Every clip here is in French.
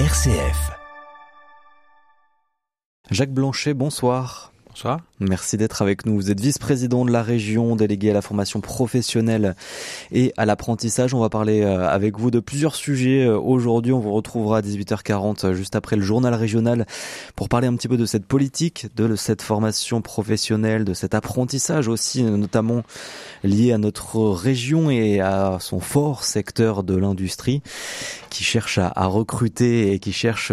RCF. Jacques Blanchet, bonsoir. Bonsoir. Merci d'être avec nous. Vous êtes vice-président de la région, délégué à la formation professionnelle et à l'apprentissage. On va parler euh, avec vous de plusieurs sujets. Euh, aujourd'hui, on vous retrouvera à 18h40, euh, juste après le journal régional, pour parler un petit peu de cette politique, de cette formation professionnelle, de cet apprentissage aussi, notamment lié à notre région et à son fort secteur de l'industrie, qui cherche à, à recruter et qui cherche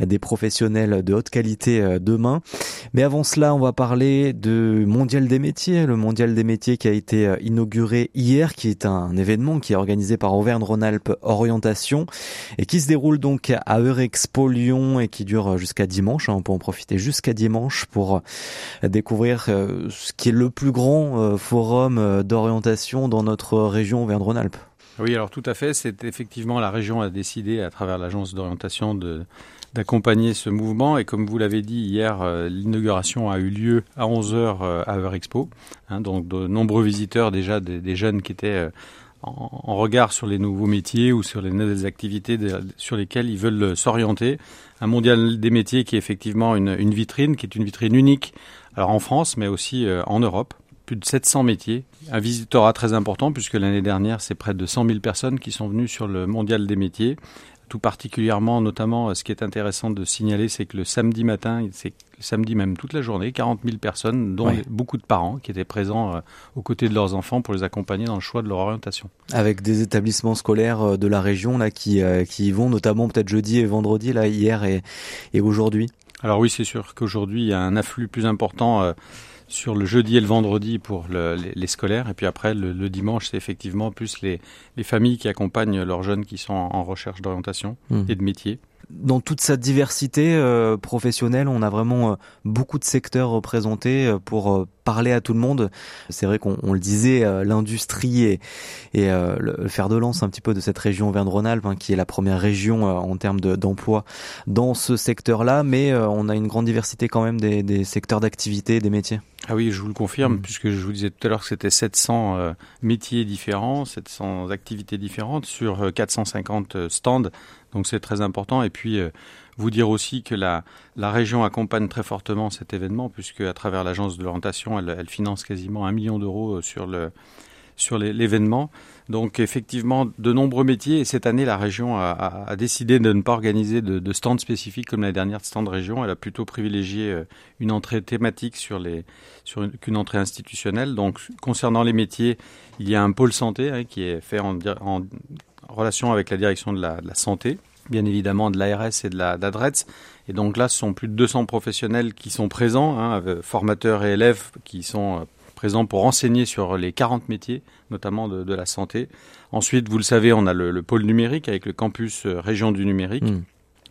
des professionnels de haute qualité demain. Mais avant cela, on va parler de Mondial des métiers, le Mondial des métiers qui a été euh, inauguré hier, qui est un événement qui est organisé par Auvergne-Rhône-Alpes Orientation et qui se déroule donc à Eurexpo Lyon et qui dure jusqu'à dimanche. Hein. On peut en profiter jusqu'à dimanche pour euh, découvrir euh, ce qui est le plus grand forum d'orientation dans notre région Auvergne-Rhône-Alpes. Oui, alors tout à fait. C'est effectivement la région a décidé à travers l'agence d'orientation de d'accompagner ce mouvement. Et comme vous l'avez dit hier, euh, l'inauguration a eu lieu à 11h euh, à Eurexpo. Hein, donc de nombreux visiteurs déjà, des, jeunes qui étaient euh, en, regard sur les nouveaux métiers ou sur les nouvelles activités sur lesquelles ils veulent s'orienter. Un mondial des métiers qui est effectivement une, vitrine, qui est une vitrine unique, en France, mais aussi en Europe. Plus de 700 métiers. Un visitorat très important puisque l'année dernière, c'est près de 100 000 personnes qui sont venues sur le mondial des métiers tout particulièrement, notamment, ce qui est intéressant de signaler, c'est que le samedi matin, c'est le samedi même toute la journée, 40 000 personnes, dont beaucoup de parents qui étaient présents euh, aux côtés de leurs enfants pour les accompagner dans le choix de leur orientation. Avec des établissements scolaires euh, de la région là qui, euh, qui y vont, notamment peut-être jeudi et vendredi, là hier et, et aujourd'hui. Alors oui, c'est sûr qu'aujourd'hui il y a un afflux plus important sur le jeudi et le vendredi pour les, scolaires, et puis après le, dimanche, c'est effectivement plus les, familles qui accompagnent leurs jeunes qui sont en, recherche d'orientation mmh. et de métier dans toute sa diversité euh, professionnelle, on a vraiment euh, beaucoup de secteurs représentés euh, pour parler à tout le monde. C'est vrai qu'on le disait, l'industrie et, et le fer de lance un petit peu de cette région Auvergne-Rhône-Alpes, hein, qui est la première région en termes d'emploi dans ce secteur-là, mais on a une grande diversité quand même des, des secteurs d'activité, des métiers. Ah oui, je vous le confirme, mm. puisque je vous disais tout à l'heure que c'était 700 métiers différents, 700 activités différentes sur 450 stands donc c'est très important. Et puis euh, vous dire aussi que la, la région accompagne très fortement cet événement, puisque à travers l'agence de l'orientation, elle, finance quasiment un million d'euros euh, sur l'événement. Donc effectivement, de nombreux métiers. Et cette année, la région a, décidé de ne pas organiser de, stand spécifique comme l'année dernière de stand région. Elle a plutôt privilégié euh, une entrée thématique sur les qu'une entrée institutionnelle. Donc concernant les métiers, il y a un pôle santé hein, qui est fait en, en relation avec la direction de la, santé, bien évidemment de l'ARS et de la d'ADRETS. Et donc là, ce sont plus de 200 professionnels qui sont présents, hein, formateurs et élèves qui sont euh, présents pour enseigner sur les 40 métiers, notamment de, la santé. Ensuite, vous le savez, on a le, pôle numérique avec le campus euh, région du numérique. Hmm.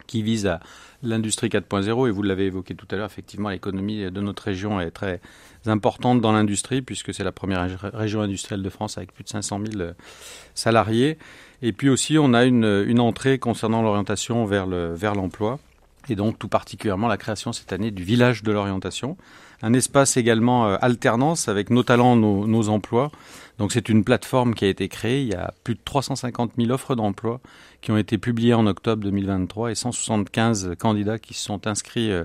qui vise à l'industrie 4.0 et vous l'avez évoqué tout à l'heure, effectivement l'économie de notre région est très importante dans l'industrie puisque c'est la première région industrielle de France avec plus de 500 000 euh, salariés. Et puis aussi, on a une, entrée concernant l'orientation vers le vers l'emploi. Et donc tout particulièrement la création cette année du village de l'orientation, un espace également euh, alternance avec nos talents, nos, nos emplois. Donc c'est une plateforme qui a été créée. Il y a plus de 350 000 offres d'emploi qui ont été publiées en octobre 2023 et 175 candidats qui se sont inscrits euh,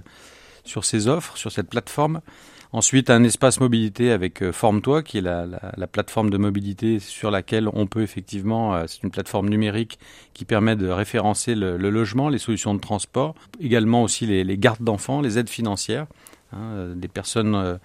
sur ces offres, sur cette plateforme. Ensuite, un espace mobilité avec euh, Forme-toi, qui est la, la, la, plateforme de mobilité sur laquelle on peut effectivement, euh, c'est une plateforme numérique qui permet de référencer le, logement, les solutions de transport, également aussi les, gardes d'enfants, les aides financières, hein, euh, des personnes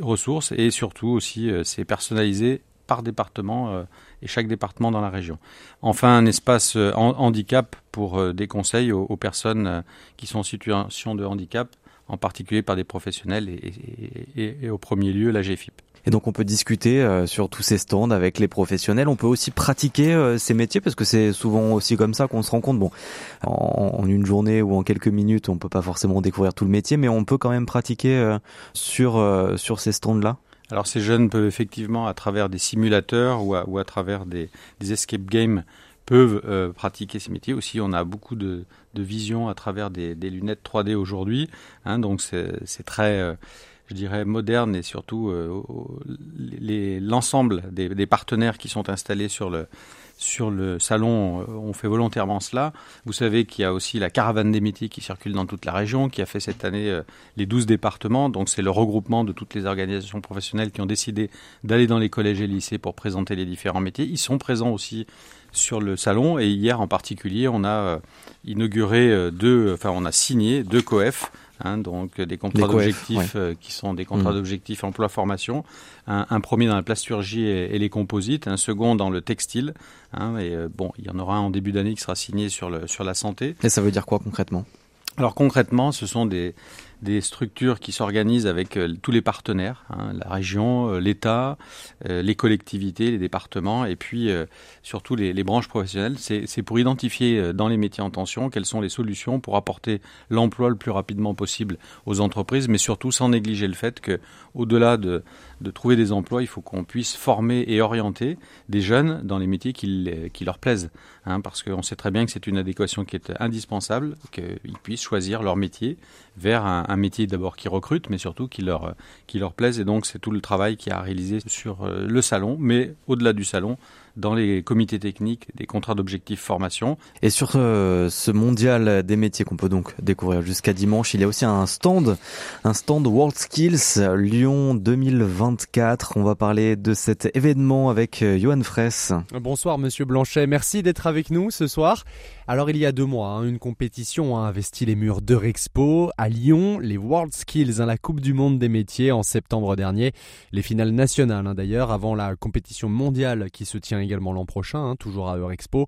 ressources, et surtout aussi c'est personnalisé par département et chaque département dans la région. Enfin, un espace handicap pour des conseils aux personnes qui sont en situation de handicap en particulier par des professionnels et, au premier lieu la GFIP. Et donc on peut discuter euh, sur tous ces stands avec les professionnels. On peut aussi pratiquer euh, ces métiers parce que c'est souvent aussi comme ça qu'on se rend compte. Bon, en, une journée ou en quelques minutes, on peut pas forcément découvrir tout le métier, mais on peut quand même pratiquer euh, sur sur ces stands-là. Alors ces jeunes peuvent effectivement, à travers des simulateurs ou à, ou à travers des, des escape games, peuvent euh, pratiquer ces métiers. Aussi, on a beaucoup de, de vision à travers des, des lunettes 3D aujourd'hui. Hein, donc, c'est très, euh, je dirais, moderne et surtout euh, l'ensemble des, des, partenaires qui sont installés sur le, sur le salon, on fait volontairement cela. Vous savez qu'il y a aussi la caravane des métiers qui circule dans toute la région, qui a fait cette année les 12 départements. Donc c'est le regroupement de toutes les organisations professionnelles qui ont décidé d'aller dans les collèges et lycées pour présenter les différents métiers. Ils sont présents aussi sur le salon et hier en particulier, on a inauguré deux, enfin on a signé deux COEF Hein, donc des contrats d'objectifs euh, qui sont des contrats mmh. d'objectifs emploi-formation. Un, premier dans la plasturgie et, les composites, un second dans le textile. Hein, et euh, bon, il y en aura un en début d'année qui sera signé sur, le, sur la santé. Et ça veut dire quoi concrètement? Alors concrètement, ce sont des, des structures qui s'organisent avec euh, tous les partenaires, hein, la région, euh, l'État, euh, les collectivités, les départements, et puis surtout les, branches professionnelles. C'est pour identifier dans les métiers en tension quelles sont les solutions pour apporter l'emploi le plus rapidement possible aux entreprises, mais surtout sans négliger le fait que, au-delà de, trouver des emplois, il faut qu'on puisse former et orienter des jeunes dans les métiers qui leur plaisent, hein, parce qu'on sait très bien que c'est une adéquation qui est indispensable, qu'ils puissent choisir leur métier vers un, métier d'abord qui recrute, mais surtout qui leur, qui leur plaise. Et donc, c'est tout le travail qui a réalisé sur euh, le salon, mais au-delà du salon, dans les comités techniques des contrats d'objectifs formation. Et sur euh, ce mondial des métiers qu'on peut donc découvrir jusqu'à dimanche, il y a aussi un stand, un stand World Skills Lyon 2024. On va parler de cet événement avec euh, Johan Fraisse. Bonsoir Monsieur Blanchet, merci d'être avec nous ce soir. Alors il y a deux mois, hein, une compétition a investi les murs d'Eurexpo à Lyon, les World Skills, hein, la Coupe du Monde des métiers en septembre dernier, les finales nationales hein, d'ailleurs, avant la compétition mondiale qui se tient également l'an prochain, toujours à Eurexpo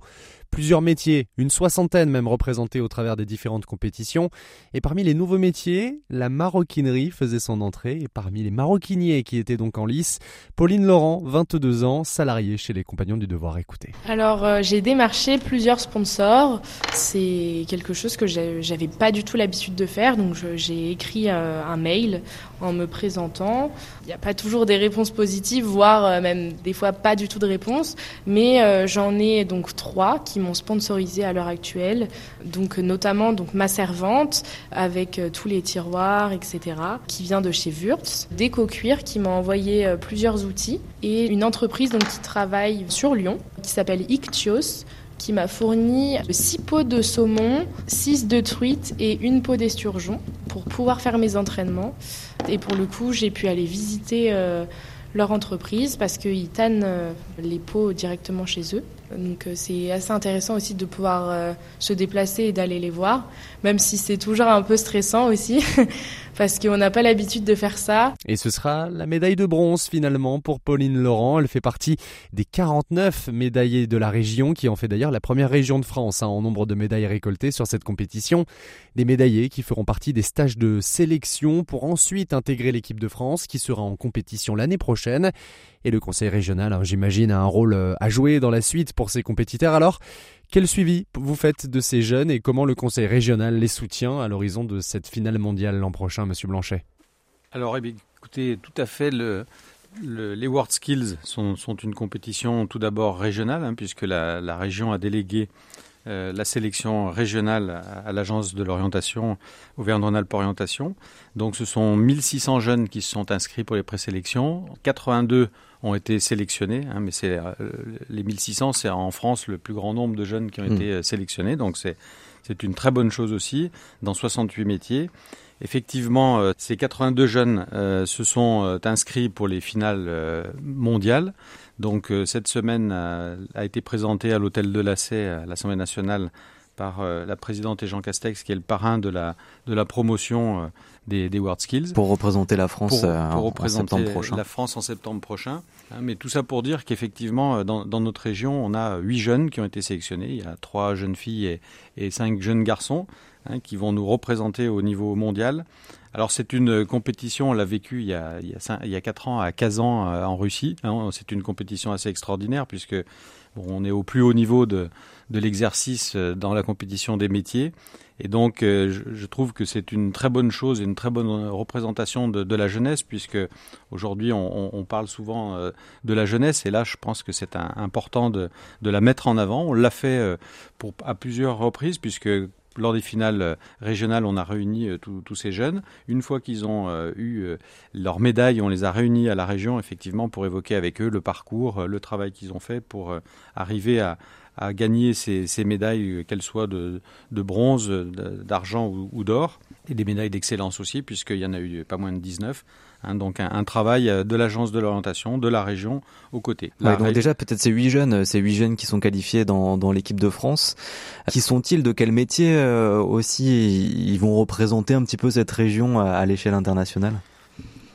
plusieurs métiers, une soixantaine même représentés au travers des différentes compétitions. Et parmi les nouveaux métiers, la maroquinerie faisait son entrée. Et parmi les maroquiniers qui étaient donc en lice, Pauline Laurent, 22 ans, salariée chez les Compagnons du Devoir. Écoutez. Alors euh, j'ai démarché plusieurs sponsors. C'est quelque chose que j'avais pas du tout l'habitude de faire. Donc j'ai écrit euh, un mail en me présentant. Il n'y a pas toujours des réponses positives, voire euh, même des fois pas du tout de réponses. Mais j'en ai donc trois qui m'ont sponsorisé à l'heure actuelle. Donc notamment donc ma servante avec euh, tous les tiroirs, etc. qui vient de chez Wurtz. Déco Cuir qui m'a envoyé euh, plusieurs outils et une entreprise donc qui travaille sur Lyon qui s'appelle Ictios qui m'a fourni 6 pots de saumon, 6 de truite et une peau d'esturgeon pour pouvoir faire mes entraînements. Et pour le coup, j'ai pu aller visiter euh, leur entreprise parce qu'ils tannent les pots directement chez eux. Donc euh, c'est assez intéressant aussi de pouvoir euh, se déplacer et d'aller les voir, même si c'est toujours un peu stressant aussi, parce qu'on n'a pas l'habitude de faire ça. Et ce sera la médaille de bronze finalement pour Pauline Laurent. Elle fait partie des 49 médaillés de la région, qui en fait d'ailleurs la première région de France hein, en nombre de médailles récoltées sur cette compétition. Des médaillés qui feront partie des stages de sélection pour ensuite intégrer l'équipe de France qui sera en compétition l'année prochaine. Et le conseil régional, hein, j'imagine, a un rôle euh, à jouer dans la suite pour ses compétiteurs. Alors, quel suivi vous faites de ces jeunes et comment le conseil régional les soutient à l'horizon de cette finale mondiale l'an prochain, Monsieur Blanchet? Alors, eh écoutez, tout à fait. Le, les World Skills sont, une compétition tout d'abord régionale, hein, puisque la, région a délégué euh, la sélection régionale à, l'agence de l'orientation, Auvergne-Rhône-Alpes Orientation. Donc ce sont 1600 jeunes qui se sont inscrits pour les présélections, 82 ont été sélectionnés, hein, mais c'est euh, les 1600, c'est en France le plus grand nombre de jeunes qui ont hmm. été euh, sélectionnés, donc c'est c'est une très bonne chose aussi dans 68 métiers. Effectivement, euh, ces 82 jeunes se sont inscrits pour les finales mondiales. Donc cette semaine a été présentée à l'hôtel de l'Assay à l'Assemblée nationale par la présidente et Jean Castex, qui est le parrain de la, de la promotion des, World Skills. Pour représenter la France pour, euh, représenter en septembre prochain. La France en septembre prochain. Hein, mais tout ça pour dire qu'effectivement, euh, dans, dans, notre région, on a huit jeunes qui ont été sélectionnés. Il y a trois jeunes filles et, et cinq jeunes garçons hein, qui vont nous représenter au niveau mondial. Alors c'est une compétition, on l'a vécu il y, a, il, y a il y a 4 ans à Kazan euh, en Russie. Hein. c'est une compétition assez extraordinaire puisque on est au plus haut niveau de, l'exercice dans la compétition des métiers. Et donc, euh, je, trouve que c'est une très bonne chose une très bonne représentation de, la jeunesse, puisque aujourd'hui, on, parle souvent euh, de la jeunesse, et là, je pense que c'est important de, la mettre en avant. On l'a fait euh, à plusieurs reprises, puisque lors des finales régionales, on a réuni tous ces jeunes. Une fois qu'ils ont eu leur médaille, on les a réunis à la région, effectivement, pour évoquer avec eux le parcours, le travail qu'ils ont fait pour arriver à, à gagner ces, médailles, qu'elles soient de, bronze, d'argent ou, d'or, et des médailles d'excellence aussi, puisqu'il y en a eu pas moins de 19. Hein, donc un, travail de l'agence de l'orientation, de la région, aux côtés. donc déjà peut-être ces huit jeunes, ces huit jeunes qui sont qualifiés dans, l'équipe de France, qui sont-ils de quel métier euh, aussi ils vont représenter un petit peu cette région à l'échelle internationale?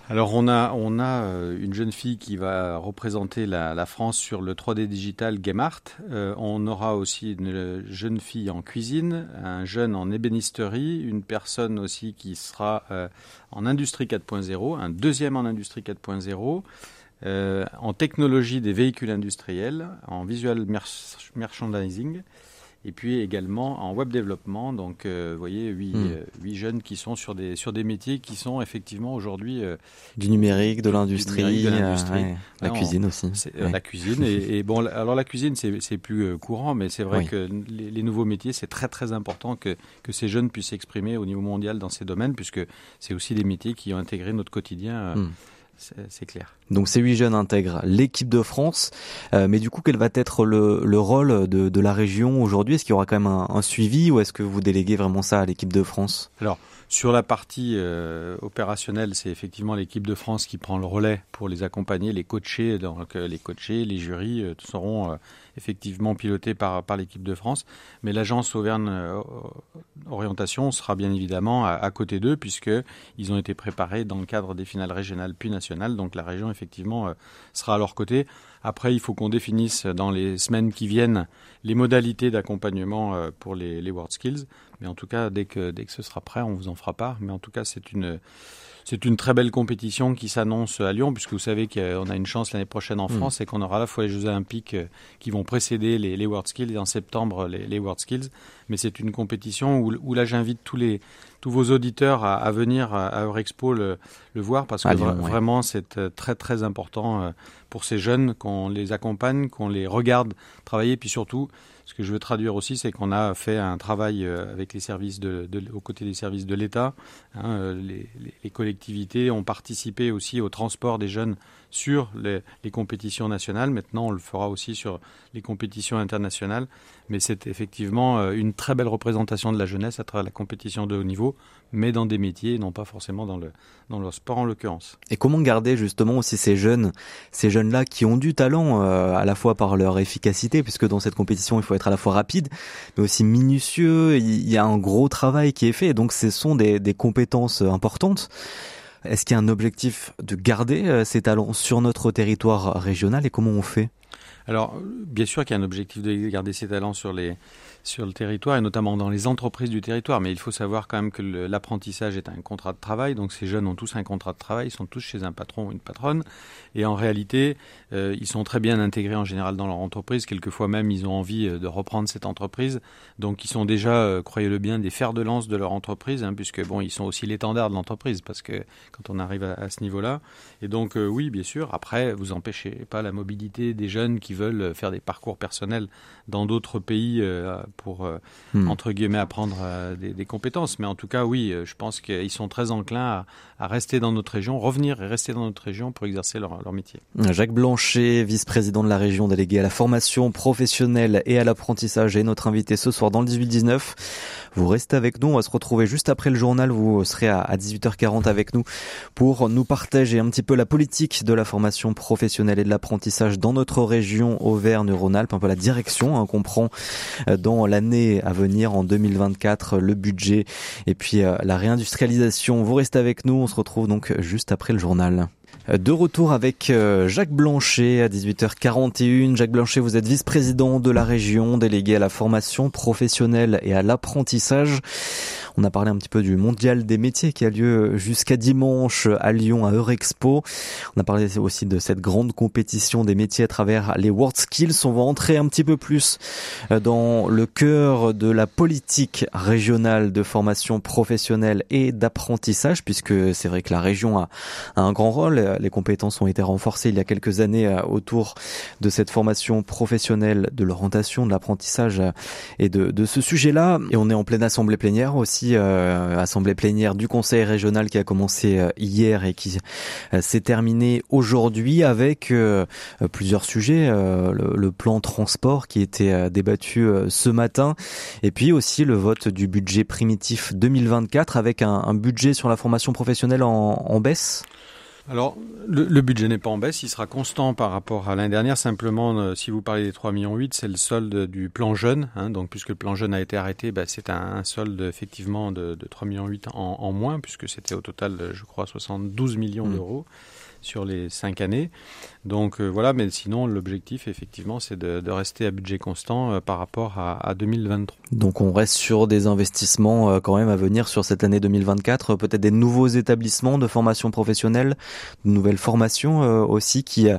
Alors on a, euh, une jeune fille qui va représenter la, France sur le 3D digital Game Art. Euh, on aura aussi une jeune fille en cuisine, un jeune en ébénisterie, une personne aussi qui sera euh, en industrie 4.0, un deuxième en industrie 4.0. en technologie des véhicules industriels, en visual merchandising, et puis également en web développement. Donc, euh, vous voyez, huit, hmm. euh, huit, jeunes qui sont sur des, sur des métiers qui sont effectivement aujourd'hui euh, du numérique, de l'industrie, la cuisine aussi. La cuisine. Et, bon, alors la cuisine, c'est plus courant, mais c'est vrai que les, nouveaux métiers, c'est très très important que, que ces jeunes puissent s'exprimer au niveau mondial dans ces domaines, puisque c'est aussi des métiers qui ont intégré notre quotidien. Hmm c'est clair. Donc ces huit jeunes intègrent l'équipe de France, euh, mais du coup quel va être le, rôle de, la région aujourd'hui? Est-ce qu'il y aura quand même un, un suivi ou est-ce que vous déléguez vraiment ça à l'équipe de France? Alors sur la partie euh, opérationnelle, c'est effectivement l'équipe de France qui prend le relais pour les accompagner, les coacher. Donc euh, les coachés, les jurys seront effectivement pilotés par, l'équipe de France. Mais l'agence Auvergne Orientation sera bien évidemment à, côté d'eux puisqu'ils ont été préparés dans le cadre des finales régionales puis nationales. Donc la région effectivement sera à leur côté. Après, il faut qu'on définisse dans les semaines qui viennent les modalités d'accompagnement pour les, les World Skills. Mais en tout cas, dès que, dès que ce sera prêt, on vous en fera part. Mais en tout cas, c'est une, c'est une très belle compétition qui s'annonce à Lyon, puisque vous savez qu'on a une chance l'année prochaine en mm. France et qu'on aura à la fois les Jeux Olympiques euh, qui vont précéder les, les World Skills et en septembre les, les World Skills. Mais c'est une compétition où, où là j'invite tous les tous vos auditeurs à, à venir à Eurexpo le, le voir parce que vraiment c'est euh, très très important euh, pour ces jeunes qu'on les accompagne, qu'on les regarde travailler, puis surtout ce que je veux traduire aussi, c'est qu'on a fait un travail euh, avec les services aux côtés des services de l'État. Hein, euh, les, collectivités ont participé aussi au transport des jeunes sur les, les, compétitions nationales. Maintenant, on le fera aussi sur les compétitions internationales. Mais c'est effectivement euh, une très belle représentation de la jeunesse à travers la compétition de haut niveau, mais dans des métiers, non pas forcément dans le, dans sport en l'occurrence. Et comment garder justement aussi ces jeunes, ces jeunes-là qui ont du talent à la fois par leur efficacité, puisque dans cette compétition, il faut être à la fois rapide, mais aussi minutieux. Il y a un gros travail qui est fait, donc ce sont des, des compétences importantes. Est-ce qu'il y a un objectif de garder euh, ces talents sur notre territoire régional et comment on fait? Alors, bien sûr qu'il y a un objectif de garder ces talents sur les sur le territoire et notamment dans les entreprises du territoire. Mais il faut savoir quand même que l'apprentissage est un contrat de travail. Donc ces jeunes ont tous un contrat de travail, ils sont tous chez un patron ou une patronne. Et en réalité, euh, ils sont très bien intégrés en général dans leur entreprise. Quelquefois même, ils ont envie euh, de reprendre cette entreprise. Donc ils sont déjà, euh, croyez-le bien, des fers de lance de leur entreprise, hein, puisque bon, ils sont aussi l'étendard de l'entreprise, parce que quand on arrive à, à ce niveau-là. Et donc oui, bien sûr. Après, vous empêchez pas la mobilité des jeunes qui veulent faire des parcours personnels dans d'autres pays pour, euh, hmm. entre guillemets, apprendre euh, des, compétences. Mais en tout cas, oui, euh, je pense qu'ils sont très enclins à, rester dans notre région, revenir et rester dans notre région pour exercer leur, leur métier. Jacques Blanchet, vice-président de la région délégué à la formation professionnelle et à l'apprentissage, est notre invité ce soir dans le 18-19. Vous restez avec nous, on va se retrouver juste après le journal, vous serez à 18h40 avec nous pour nous partager un petit peu la politique de la formation professionnelle et de l'apprentissage dans notre région Auvergne-Rhône-Alpes, un peu la direction hein, qu'on prend dans l'année à venir en 2024, le budget et puis euh, la réindustrialisation. Vous restez avec nous, on se retrouve donc juste après le journal. De retour avec euh, Jacques Blanchet à 18h41. Jacques Blanchet, vous êtes vice-président de la région, délégué à la formation professionnelle et à l'apprentissage. On a parlé un petit peu du mondial des métiers qui a lieu jusqu'à dimanche à Lyon à Eurexpo. On a parlé aussi de cette grande compétition des métiers à travers les World Skills. On va entrer un petit peu plus dans le cœur de la politique régionale de formation professionnelle et d'apprentissage puisque c'est vrai que la région a, un grand rôle. Les compétences ont été renforcées il y a quelques années euh, autour de cette formation professionnelle, de l'orientation, de l'apprentissage euh, et de, de ce sujet-là. Et on est en pleine assemblée plénière aussi, euh, assemblée plénière du Conseil régional qui a commencé hier et qui s'est terminée aujourd'hui avec plusieurs sujets. Le, le, plan transport qui était débattu ce matin et puis aussi le vote du budget primitif 2024 avec un, un budget sur la formation professionnelle en, en baisse alors, le, budget n'est pas en baisse, il sera constant par rapport à l'année dernière. Simplement, euh, si vous parlez des 3,8 millions, c'est le solde du plan jeune. Hein, donc, puisque le plan jeune a été arrêté, bah, c'est un, solde effectivement de, de 3,8 millions en, en moins, puisque c'était au total, je crois, 72 millions mmh. d'euros sur les cinq années. Donc euh, voilà, mais sinon l'objectif effectivement c'est de, rester à budget constant euh, par rapport à, 2023. Donc on reste sur des investissements euh, quand même à venir sur cette année 2024, peut-être des nouveaux établissements de formation professionnelle, de nouvelles formations aussi qui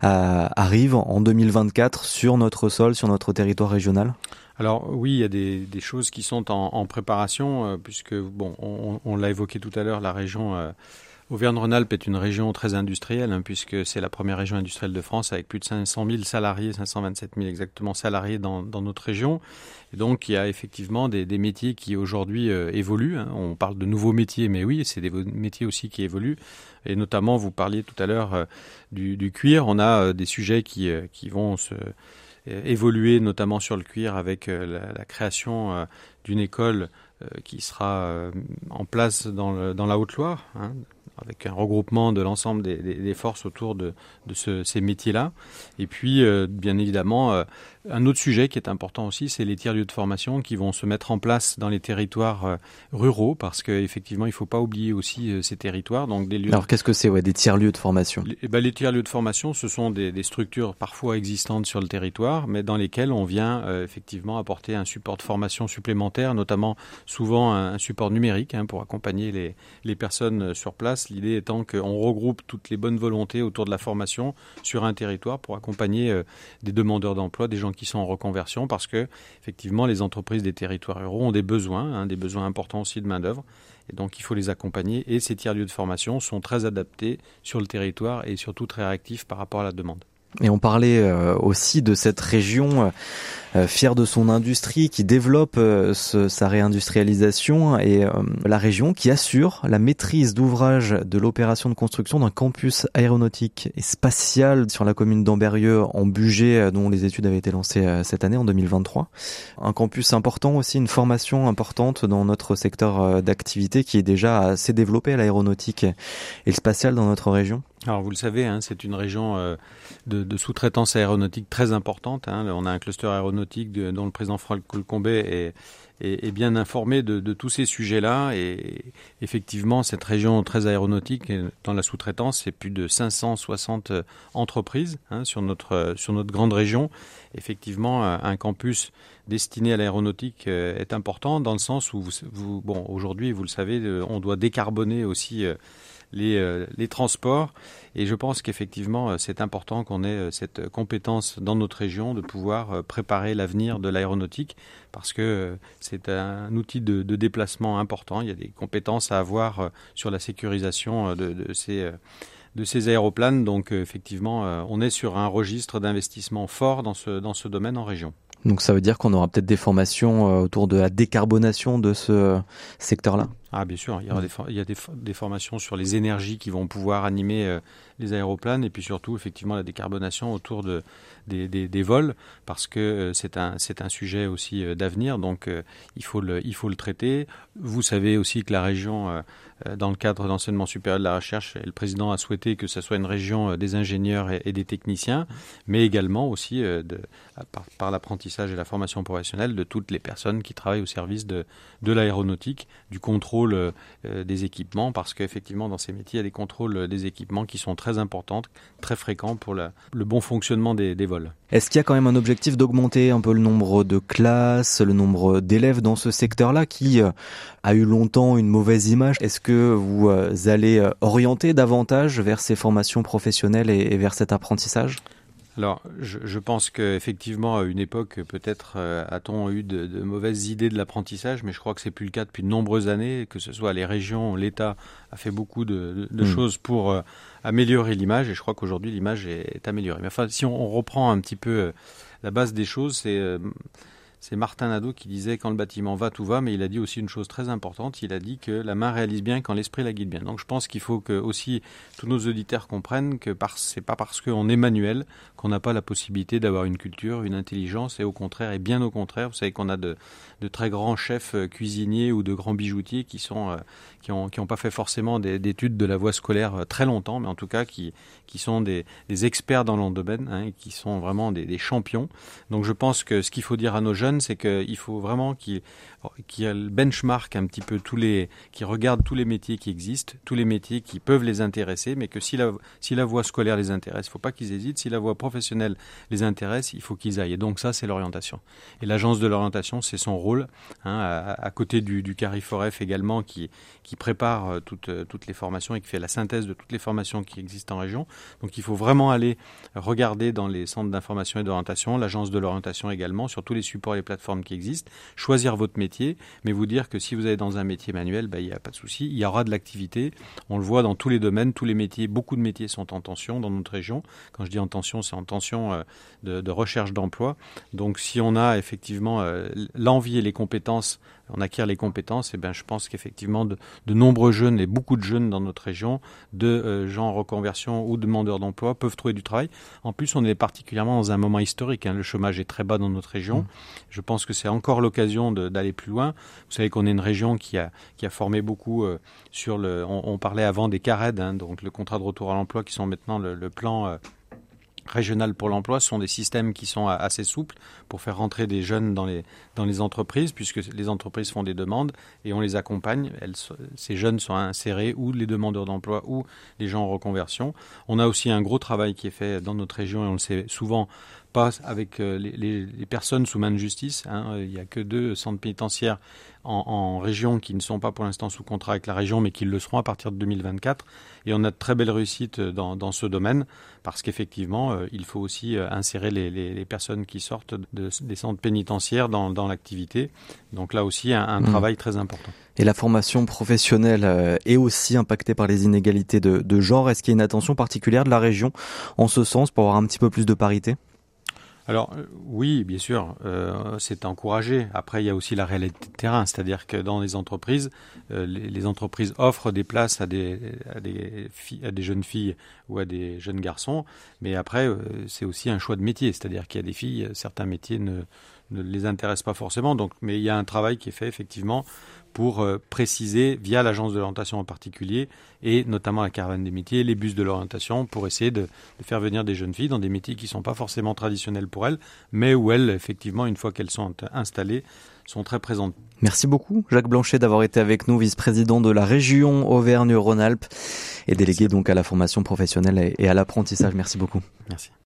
arrivent en 2024 sur notre sol, sur notre territoire régional. Alors oui, il y a des, choses qui sont en, préparation, puisque bon, on, on l'a évoqué tout à l'heure, la région Auvergne-Rhône-Alpes est une région très industrielle, hein, puisque c'est la première région industrielle de France avec plus de 500 000 salariés, 527 000 exactement salariés dans, notre région. Et donc il y a effectivement des, métiers qui aujourd'hui euh, évoluent. Hein. On parle de nouveaux métiers, mais oui, c'est des métiers aussi qui évoluent. Et notamment, vous parliez tout à l'heure euh, du, cuir. On a euh, des sujets qui, vont se évoluer, notamment sur le cuir, avec la, création d'une école qui sera en place dans, dans la Haute-Loire, hein, avec un regroupement de l'ensemble des, forces autour de, de ce, ces métiers-là. Et puis, euh, bien évidemment, euh, un autre sujet qui est important aussi, c'est les tiers-lieux de formation qui vont se mettre en place dans les territoires euh, ruraux, parce qu'effectivement, il ne faut pas oublier aussi ces territoires. Donc des lieux Alors, qu'est-ce que c'est ouais, des tiers-lieux de formation? Les, eh ben, les tiers-lieux de formation, ce sont des, des, structures parfois existantes sur le territoire, mais dans lesquelles on vient effectivement apporter un support de formation supplémentaire, notamment souvent un, un support numérique hein, pour accompagner les, les personnes sur place L'idée étant qu'on regroupe toutes les bonnes volontés autour de la formation sur un territoire pour accompagner euh, des demandeurs d'emploi, des gens qui sont en reconversion, parce que effectivement les entreprises des territoires ruraux ont des besoins, hein, des besoins importants aussi de main d'œuvre, et donc il faut les accompagner. Et ces tiers lieux de formation sont très adaptés sur le territoire et surtout très réactifs par rapport à la demande. Et on parlait euh, aussi de cette région euh, fière de son industrie qui développe euh, sa réindustrialisation et la région qui assure la maîtrise d'ouvrage de l'opération de construction d'un campus aéronautique et spatial sur la commune d'Amberieux en budget dont les études avaient été lancées cette année en 2023. Un campus important aussi, une formation importante dans notre secteur d'activité qui est déjà assez développé à l'aéronautique et le spatial dans notre région. Alors vous le savez, hein, c'est une région euh, de, sous-traitance aéronautique très importante. Hein. On a un cluster aéronautique dont le président Franck Colcombet est, bien informé de, tous ces sujets-là. Et effectivement, cette région très aéronautique, dans la sous-traitance, c'est plus de 560 entreprises hein, sur, notre, sur notre grande région. Effectivement, un campus destiné à l'aéronautique euh, est important dans le sens où, bon, aujourd'hui, vous le savez, euh, on doit décarboner aussi euh, les transports. Et je pense qu'effectivement, euh, c'est important qu'on ait euh, cette compétence dans notre région de pouvoir préparer l'avenir de l'aéronautique parce que c'est un outil de, déplacement important. Il y a des compétences à avoir sur la sécurisation de, de ces de ces aéroplanes. Donc effectivement, on est sur un registre d'investissement fort dans ce, dans ce domaine en région. Donc ça veut dire qu'on aura peut-être des formations autour de la décarbonation de ce secteur-là? Ah bien sûr, il y, aura des, il y a des, des, formations sur les énergies qui vont pouvoir animer euh, les aéroplanes et puis surtout effectivement la décarbonation autour de, des, des, des vols parce que euh, c'est un, c'est un sujet aussi euh, d'avenir donc il, faut le, il faut le traiter. Vous savez aussi que la région dans le cadre d'enseignement supérieur de la recherche, et le président a souhaité que ce soit une région des ingénieurs et, des techniciens, mais également aussi de, par, l'apprentissage et la formation professionnelle de toutes les personnes qui travaillent au service de, de l'aéronautique, du contrôle des équipements, parce qu'effectivement dans ces métiers, il y a des contrôles des équipements qui sont très importants, très fréquents pour le bon fonctionnement des, des vols. Est-ce qu'il y a quand même un objectif d'augmenter un peu le nombre de classes, le nombre d'élèves dans ce secteur-là qui euh, a eu longtemps une mauvaise image? Que vous euh, allez euh, orienter davantage vers ces formations professionnelles et vers cet apprentissage? Alors, je, je pense qu'effectivement, à une époque, peut-être a-t-on eu de, mauvaises idées de l'apprentissage, mais je crois que c'est plus le cas depuis de nombreuses années, que ce soit les régions, l'État a fait beaucoup de, de, mmh. choses pour améliorer l'image, et je crois qu'aujourd'hui l'image est, améliorée. Mais enfin, si on, reprend un petit peu la base des choses, c'est c'est Martin Nadeau qui disait quand le bâtiment va, tout va, mais il a dit aussi une chose très importante, il a dit que la main réalise bien quand l'esprit la guide bien. Donc je pense qu'il faut que aussi tous nos auditeurs comprennent que c'est pas parce qu'on est manuel qu'on n'a pas la possibilité d'avoir une culture, une intelligence, et au contraire, et bien au contraire, vous savez qu'on a de, très grands chefs euh, cuisiniers ou de grands bijoutiers qui sont euh, qui ont qui ont pas fait forcément d'études de la voie scolaire euh, très longtemps, mais en tout cas qui qui sont des, experts dans leur domaine hein, et qui sont vraiment des champions. Donc je pense que ce qu'il faut dire à nos jeunes c'est qu'il faut vraiment qu'il y ait le benchmark un petit peu tous les, qui regarde tous les métiers qui existent, tous les métiers qui peuvent les intéresser, mais que si la, si la voie scolaire les intéresse, il ne faut pas qu'ils hésitent. Si la voie professionnelle les intéresse, il faut qu'ils aillent. Et donc ça, c'est l'orientation. Et l'agence de l'orientation, c'est son rôle, hein, à, côté du, du CARIFOREF également, qui, qui prépare euh, toutes, euh, toutes les formations et qui fait la synthèse de toutes les formations qui existent en région. Donc il faut vraiment aller regarder dans les centres d'information et d'orientation, l'agence de l'orientation également, sur tous les supports les plateformes qui existent, choisir votre métier, mais vous dire que si vous allez dans un métier manuel, bah, il n'y a pas de souci, il y aura de l'activité. On le voit dans tous les domaines, tous les métiers, beaucoup de métiers sont en tension dans notre région. Quand je dis en tension, c'est en tension euh, de, recherche d'emploi. Donc si on a effectivement euh, l'envie et les compétences on acquiert les compétences, et bien je pense qu'effectivement de, nombreux jeunes et beaucoup de jeunes dans notre région, de euh, gens en reconversion ou demandeurs d'emploi peuvent trouver du travail. En plus, on est particulièrement dans un moment historique. Hein. Le chômage est très bas dans notre région. Mmh. Je pense que c'est encore l'occasion d'aller plus loin. Vous savez qu'on est une région qui a, qui a formé beaucoup euh, sur le. On, parlait avant des CARED, hein, donc le contrat de retour à l'emploi, qui sont maintenant le, plan. Régionales pour l'emploi sont des systèmes qui sont assez souples pour faire rentrer des jeunes dans les, dans les entreprises, puisque les entreprises font des demandes et on les accompagne. Ces jeunes sont insérés ou les demandeurs d'emploi ou les gens en reconversion. On a aussi un gros travail qui est fait dans notre région et on le sait souvent pas avec euh, les, les, personnes sous main de justice. Hein. Il n'y a que deux centres pénitentiaires en, en, région qui ne sont pas pour l'instant sous contrat avec la région, mais qui le seront à partir de 2024. Et on a de très belles réussites dans, dans ce domaine, parce qu'effectivement, euh, il faut aussi euh, insérer les, les, personnes qui sortent de, des centres pénitentiaires dans, dans l'activité. Donc là aussi, un, un mmh. travail très important. Et la formation professionnelle est aussi impactée par les inégalités de, de genre. Est-ce qu'il y a une attention particulière de la région en ce sens pour avoir un petit peu plus de parité? Alors euh, oui, bien sûr, euh, c'est encouragé. Après, il y a aussi la réalité de terrain, c'est-à-dire que dans les entreprises, euh, les, entreprises offrent des places à des, jeunes filles ou à des jeunes garçons, mais après, c'est aussi un choix de métier, c'est-à-dire qu'il y a des filles, certains métiers ne, ne les intéressent pas forcément. Donc, mais il y a un travail qui est fait effectivement pour euh, préciser, via l'agence de l'orientation en particulier, et notamment la caravane des métiers, les bus de l'orientation, pour essayer de, faire venir des jeunes filles dans des métiers qui ne sont pas forcément traditionnels pour elles, mais où elles, effectivement, une fois qu'elles sont installées, sont très présentes. Merci beaucoup, Jacques Blanchet, d'avoir été avec nous, vice-président de la région Auvergne-Rhône-Alpes et délégué donc à la formation professionnelle et à l'apprentissage. Merci beaucoup. Merci.